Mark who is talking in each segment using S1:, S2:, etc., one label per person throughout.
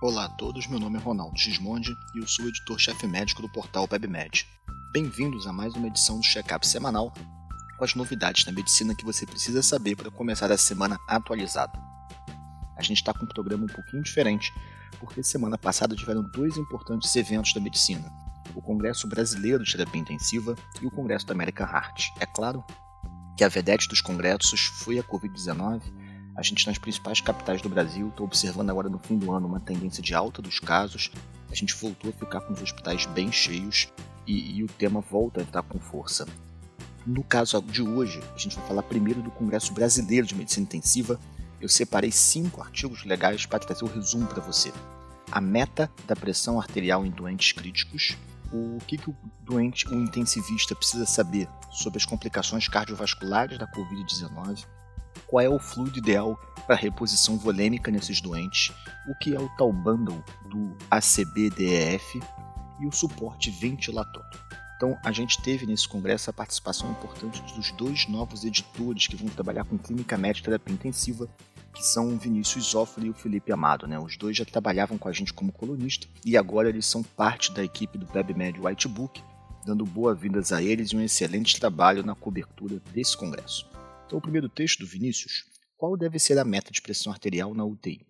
S1: Olá a todos, meu nome é Ronaldo Gismondi e eu sou editor-chefe médico do portal WebMed. Bem-vindos a mais uma edição do Checkup semanal com as novidades da medicina que você precisa saber para começar a semana atualizado. A gente está com um programa um pouquinho diferente, porque semana passada tiveram dois importantes eventos da medicina: o Congresso Brasileiro de Terapia Intensiva e o Congresso da American Heart. É claro que a vedete dos congressos foi a Covid-19 a gente nas principais capitais do Brasil está observando agora no fim do ano uma tendência de alta dos casos. A gente voltou a ficar com os hospitais bem cheios e, e o tema volta a entrar com força. No caso de hoje, a gente vai falar primeiro do Congresso Brasileiro de Medicina Intensiva. Eu separei cinco artigos legais para trazer o resumo para você. A meta da pressão arterial em doentes críticos, o que, que o doente, o intensivista precisa saber sobre as complicações cardiovasculares da Covid-19, qual é o fluido ideal para reposição volêmica nesses doentes, o que é o tal bundle do ACB-DEF e o suporte ventilatório. Então, a gente teve nesse congresso a participação importante dos dois novos editores que vão trabalhar com clínica médica terapia intensiva, que são o Vinícius Zoffoli e o Felipe Amado. Né? Os dois já trabalhavam com a gente como colunista e agora eles são parte da equipe do WebMed Whitebook, dando boas-vindas a eles e um excelente trabalho na cobertura desse congresso. Então, o primeiro texto do Vinícius, qual deve ser a meta de pressão arterial na UTI?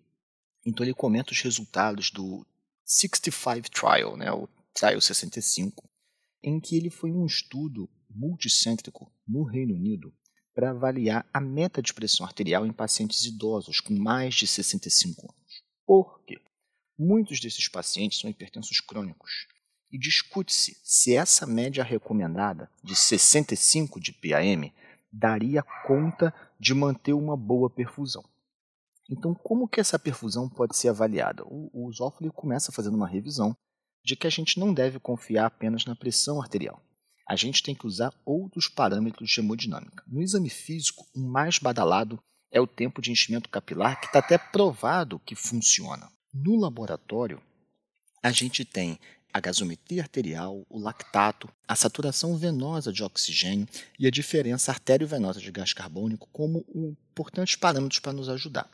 S1: Então, ele comenta os resultados do 65 Trial, né, o Trial 65, em que ele foi um estudo multicêntrico no Reino Unido para avaliar a meta de pressão arterial em pacientes idosos com mais de 65 anos. Por quê? Muitos desses pacientes são hipertensos crônicos e discute-se se essa média recomendada de 65 de PAM daria conta de manter uma boa perfusão. Então, como que essa perfusão pode ser avaliada? O, o começa fazendo uma revisão de que a gente não deve confiar apenas na pressão arterial. A gente tem que usar outros parâmetros de hemodinâmica. No exame físico, o mais badalado é o tempo de enchimento capilar, que está até provado que funciona. No laboratório, a gente tem a gasometria arterial, o lactato, a saturação venosa de oxigênio e a diferença artério-venosa de gás carbônico como importantes parâmetros para nos ajudar.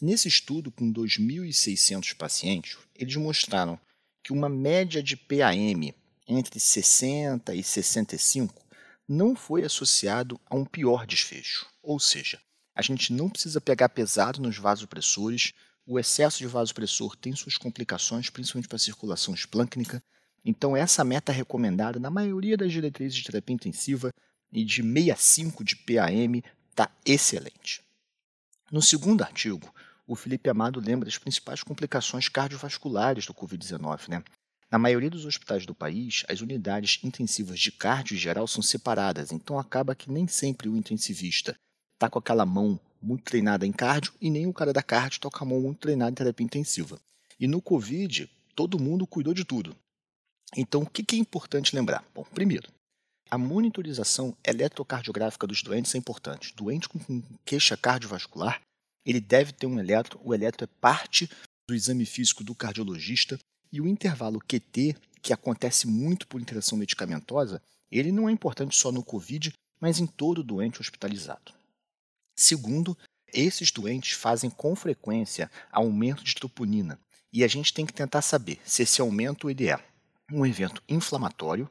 S1: Nesse estudo, com 2.600 pacientes, eles mostraram que uma média de PAM entre 60 e 65 não foi associado a um pior desfecho. Ou seja, a gente não precisa pegar pesado nos vasopressores, o excesso de vasopressor tem suas complicações, principalmente para a circulação esplâncnica. Então, essa meta recomendada na maioria das diretrizes de terapia intensiva e de 65 de PAM está excelente. No segundo artigo, o Felipe Amado lembra das principais complicações cardiovasculares do Covid-19. Né? Na maioria dos hospitais do país, as unidades intensivas de cardio em geral são separadas, então acaba que nem sempre o intensivista está com aquela mão muito treinada em cardio e nem o cara da cardio com a mão muito treinada em terapia intensiva. E no Covid, todo mundo cuidou de tudo. Então, o que é importante lembrar? Bom, primeiro, a monitorização eletrocardiográfica dos doentes é importante. Doente com queixa cardiovascular, ele deve ter um eletro. O eletro é parte do exame físico do cardiologista e o intervalo QT, que acontece muito por interação medicamentosa, ele não é importante só no COVID, mas em todo doente hospitalizado. Segundo, esses doentes fazem com frequência aumento de troponina e a gente tem que tentar saber se esse aumento ele é um evento inflamatório,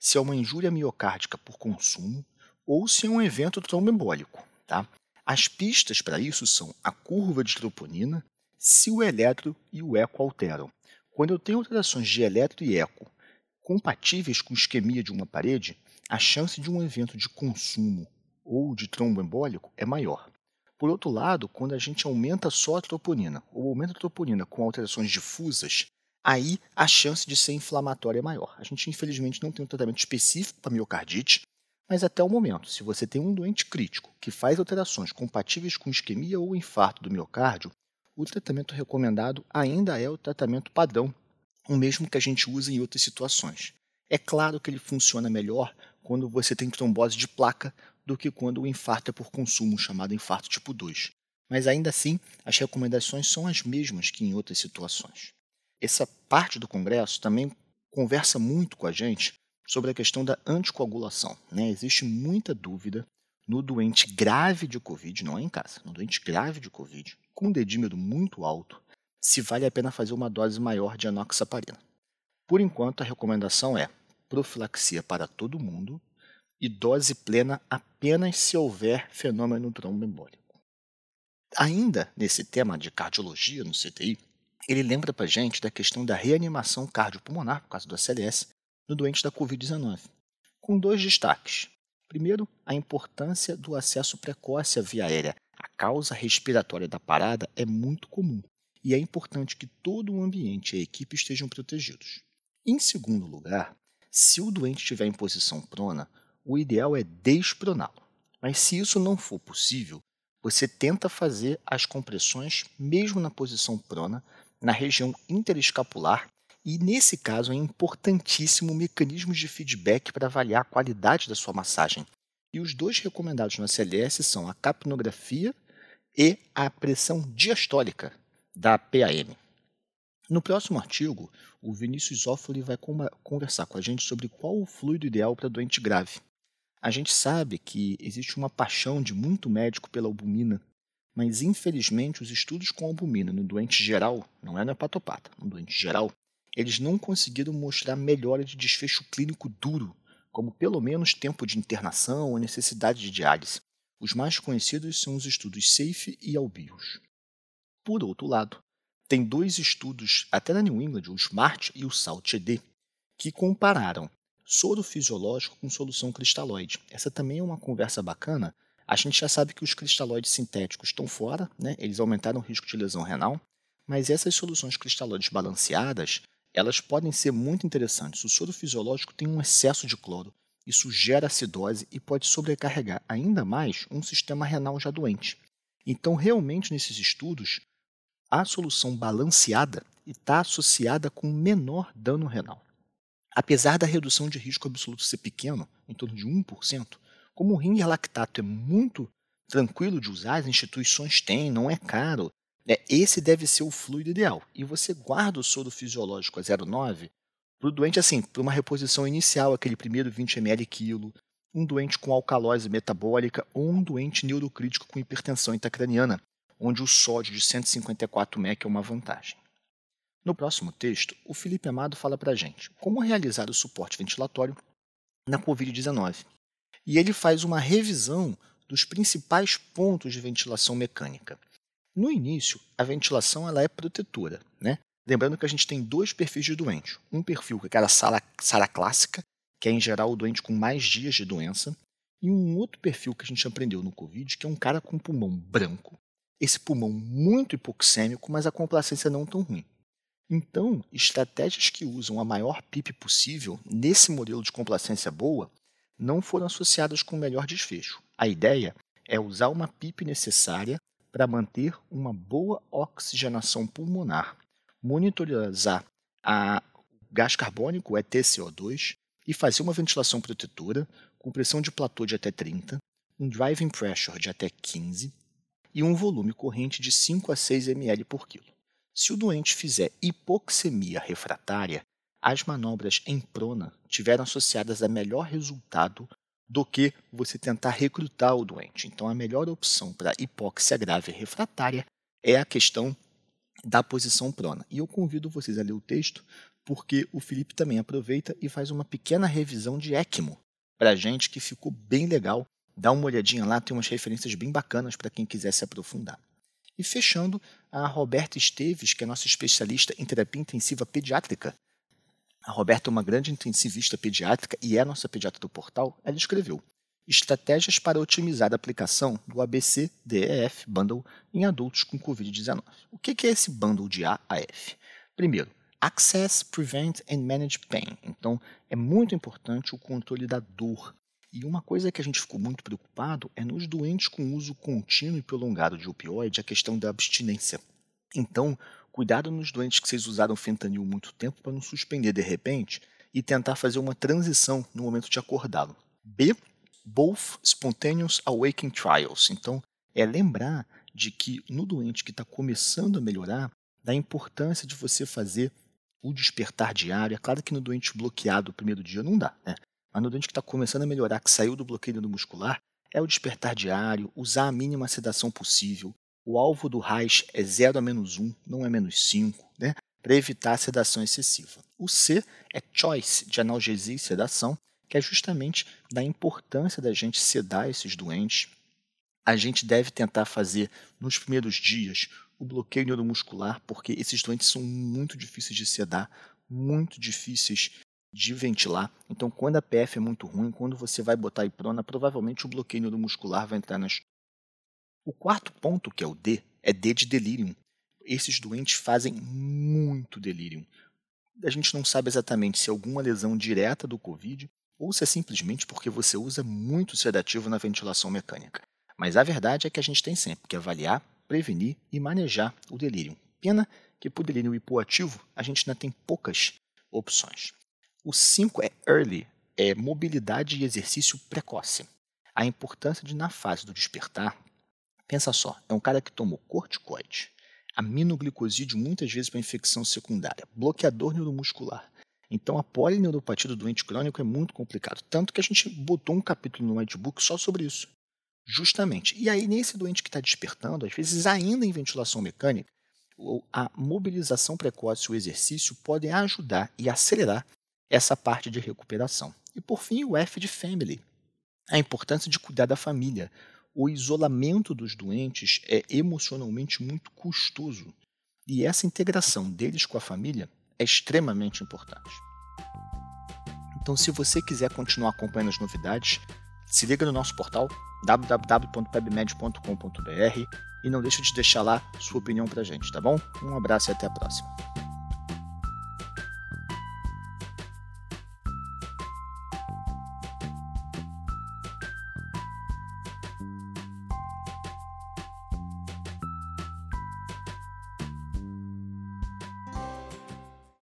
S1: se é uma injúria miocárdica por consumo ou se é um evento tromboembólico. Tá? As pistas para isso são a curva de troponina, se o eletro e o eco alteram. Quando eu tenho alterações de eletro e eco compatíveis com isquemia de uma parede, a chance de um evento de consumo ou de tromboembólico é maior. Por outro lado, quando a gente aumenta só a troponina ou aumenta a troponina com alterações difusas, aí a chance de ser inflamatória é maior. A gente, infelizmente, não tem um tratamento específico para miocardite, mas até o momento, se você tem um doente crítico que faz alterações compatíveis com isquemia ou infarto do miocárdio, o tratamento recomendado ainda é o tratamento padrão, o mesmo que a gente usa em outras situações. É claro que ele funciona melhor quando você tem trombose de placa do que quando o infarto é por consumo, chamado infarto tipo 2. Mas ainda assim, as recomendações são as mesmas que em outras situações. Essa parte do Congresso também conversa muito com a gente sobre a questão da anticoagulação. Né? Existe muita dúvida no doente grave de Covid, não é em casa, no doente grave de Covid, com um dedímero muito alto, se vale a pena fazer uma dose maior de enoxaparina. Por enquanto, a recomendação é profilaxia para todo mundo e dose plena apenas se houver fenômeno tromboembólico. Ainda nesse tema de cardiologia no CTI, ele lembra para gente da questão da reanimação cardiopulmonar, por causa do ACLS, no doente da Covid-19, com dois destaques. Primeiro, a importância do acesso precoce à via aérea. A causa respiratória da parada é muito comum e é importante que todo o ambiente e a equipe estejam protegidos. Em segundo lugar, se o doente estiver em posição prona, o ideal é desproná-lo. Mas se isso não for possível, você tenta fazer as compressões mesmo na posição prona, na região interescapular, e nesse caso é importantíssimo o mecanismo de feedback para avaliar a qualidade da sua massagem. E os dois recomendados no SLS são a capnografia e a pressão diastólica da PAM. No próximo artigo, o Vinícius Zófoli vai conversar com a gente sobre qual o fluido ideal para doente grave. A gente sabe que existe uma paixão de muito médico pela albumina, mas infelizmente os estudos com albumina no doente geral, não é no hepatopata, no doente geral, eles não conseguiram mostrar melhora de desfecho clínico duro, como pelo menos tempo de internação ou necessidade de diálise. Os mais conhecidos são os estudos SAFE e ALBIOS. Por outro lado, tem dois estudos, até na New England, o SMART e o SALT-ED, que compararam soro fisiológico com solução cristalóide. Essa também é uma conversa bacana. A gente já sabe que os cristalóides sintéticos estão fora, né? eles aumentaram o risco de lesão renal, mas essas soluções cristalóides balanceadas, elas podem ser muito interessantes. O soro fisiológico tem um excesso de cloro, isso gera acidose e pode sobrecarregar ainda mais um sistema renal já doente. Então, realmente, nesses estudos, a solução balanceada está associada com menor dano renal. Apesar da redução de risco absoluto ser pequeno, em torno de 1%, como o ringer lactato é muito tranquilo de usar, as instituições têm, não é caro, né, esse deve ser o fluido ideal. E você guarda o soro fisiológico a 0,9 para o doente, assim, para uma reposição inicial, aquele primeiro 20 ml quilo, um doente com alcalose metabólica ou um doente neurocrítico com hipertensão intracraniana, onde o sódio de 154 mEq é uma vantagem. No próximo texto, o Felipe Amado fala para a gente como realizar o suporte ventilatório na Covid-19. E ele faz uma revisão dos principais pontos de ventilação mecânica. No início, a ventilação ela é protetora. Né? Lembrando que a gente tem dois perfis de doente. Um perfil que é aquela sala, sala clássica, que é em geral o doente com mais dias de doença, e um outro perfil que a gente aprendeu no Covid, que é um cara com pulmão branco, esse pulmão muito hipoxêmico, mas a complacência não tão ruim. Então, estratégias que usam a maior PIP possível nesse modelo de complacência boa não foram associadas com o melhor desfecho. A ideia é usar uma PIP necessária para manter uma boa oxigenação pulmonar, monitorizar a gás carbônico, o ETCO2, e fazer uma ventilação protetora com pressão de platô de até 30, um driving pressure de até 15 e um volume corrente de 5 a 6 ml por quilo. Se o doente fizer hipoxemia refratária, as manobras em prona tiveram associadas a melhor resultado do que você tentar recrutar o doente. Então, a melhor opção para hipóxia grave refratária é a questão da posição prona. E eu convido vocês a ler o texto, porque o Felipe também aproveita e faz uma pequena revisão de ECMO para a gente, que ficou bem legal Dá uma olhadinha lá, tem umas referências bem bacanas para quem quiser se aprofundar. E fechando, a Roberta Esteves, que é nossa especialista em terapia intensiva pediátrica. A Roberta é uma grande intensivista pediátrica e é nossa pediatra do portal. Ela escreveu Estratégias para otimizar a aplicação do ABC-DEF Bundle em adultos com Covid-19. O que é esse bundle de A a F? Primeiro, Access, Prevent and Manage Pain. Então, é muito importante o controle da dor. E uma coisa que a gente ficou muito preocupado é nos doentes com uso contínuo e prolongado de opioide, a questão da abstinência. Então, cuidado nos doentes que vocês usaram fentanil muito tempo para não suspender de repente e tentar fazer uma transição no momento de acordá-lo. B. Both Spontaneous Awakening Trials. Então, é lembrar de que no doente que está começando a melhorar, da importância de você fazer o despertar diário. É claro que no doente bloqueado o primeiro dia não dá, né? Mas no doente que está começando a melhorar, que saiu do bloqueio do muscular, é o despertar diário, usar a mínima sedação possível, O alvo do RAIS é 0 a menos 1, não é menos 5, né? para evitar a sedação excessiva. O C é choice, de analgesia e sedação, que é justamente da importância da gente sedar esses doentes. A gente deve tentar fazer nos primeiros dias o bloqueio neuromuscular, porque esses doentes são muito difíceis de sedar, muito difíceis de ventilar. Então, quando a PF é muito ruim, quando você vai botar a prona, provavelmente o bloqueio neuromuscular vai entrar nas. O quarto ponto, que é o D, é D de delírio. Esses doentes fazem muito delírio. A gente não sabe exatamente se é alguma lesão direta do Covid ou se é simplesmente porque você usa muito sedativo na ventilação mecânica. Mas a verdade é que a gente tem sempre que avaliar, prevenir e manejar o delírio. Pena que para o delírio hipoativo a gente ainda tem poucas opções. O 5 é early, é mobilidade e exercício precoce. A importância de, na fase do despertar, pensa só, é um cara que tomou corticoide, aminoglicosídeo muitas vezes para infecção secundária, bloqueador neuromuscular, então, a polineuropatia do doente crônico é muito complicado. Tanto que a gente botou um capítulo no Whitebook só sobre isso. Justamente. E aí, nesse doente que está despertando, às vezes ainda em ventilação mecânica, a mobilização precoce e o exercício podem ajudar e acelerar essa parte de recuperação. E por fim, o F de Family. A importância de cuidar da família. O isolamento dos doentes é emocionalmente muito custoso. E essa integração deles com a família é extremamente importante. Então, se você quiser continuar acompanhando as novidades, se liga no nosso portal www.pebmed.com.br e não deixe de deixar lá sua opinião para a gente, tá bom? Um abraço e até a próxima.